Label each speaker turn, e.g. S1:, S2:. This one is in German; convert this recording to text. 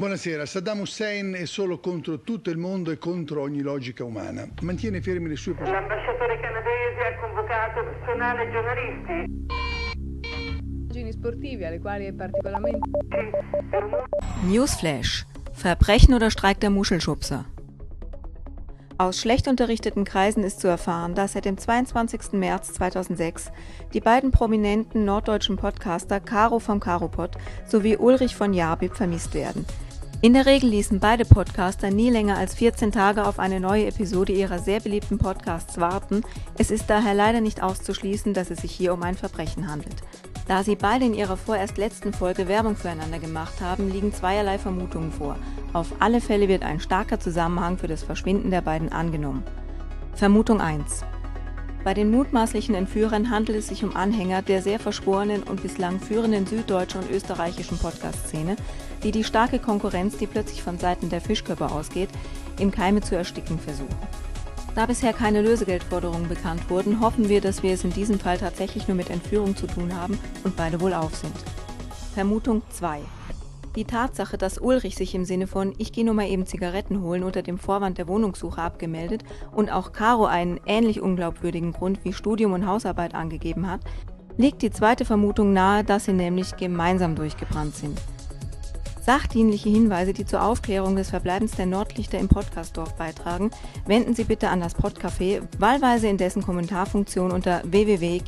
S1: Buonasera. Saddam Hussein è solo contro tutto il mondo e contro ogni logica umana. Mantiene fermi le sue posizioni.
S2: L'ambasciatore canadese ha convocato personale e giornalisti.
S3: Immagini sportivi alle quali è particolarmente
S4: Newsflash. Verbrechen oder Streik der Muschelschubser? Aus schlecht unterrichteten Kreisen ist zu erfahren, dass seit dem 22. März 2006 die beiden prominenten norddeutschen Podcaster Caro vom Caropod sowie Ulrich von Jarbib vermisst werden. In der Regel ließen beide Podcaster nie länger als 14 Tage auf eine neue Episode ihrer sehr beliebten Podcasts warten. Es ist daher leider nicht auszuschließen, dass es sich hier um ein Verbrechen handelt. Da sie beide in ihrer vorerst letzten Folge Werbung füreinander gemacht haben, liegen zweierlei Vermutungen vor. Auf alle Fälle wird ein starker Zusammenhang für das Verschwinden der beiden angenommen. Vermutung 1. Bei den mutmaßlichen Entführern handelt es sich um Anhänger der sehr verschworenen und bislang führenden süddeutschen und österreichischen Podcast-Szene, die die starke Konkurrenz, die plötzlich von Seiten der Fischköpfe ausgeht, im Keime zu ersticken versuchen. Da bisher keine Lösegeldforderungen bekannt wurden, hoffen wir, dass wir es in diesem Fall tatsächlich nur mit Entführung zu tun haben und beide wohl auf sind. Vermutung 2. Die Tatsache, dass Ulrich sich im Sinne von Ich gehe nur mal eben Zigaretten holen unter dem Vorwand der Wohnungssuche abgemeldet und auch Caro einen ähnlich unglaubwürdigen Grund wie Studium und Hausarbeit angegeben hat, legt die zweite Vermutung nahe, dass sie nämlich gemeinsam durchgebrannt sind. Sachdienliche Hinweise, die zur Aufklärung des Verbleibens der Nordlichter im Podcastdorf beitragen, wenden Sie bitte an das Podcafé, wahlweise in dessen Kommentarfunktion unter www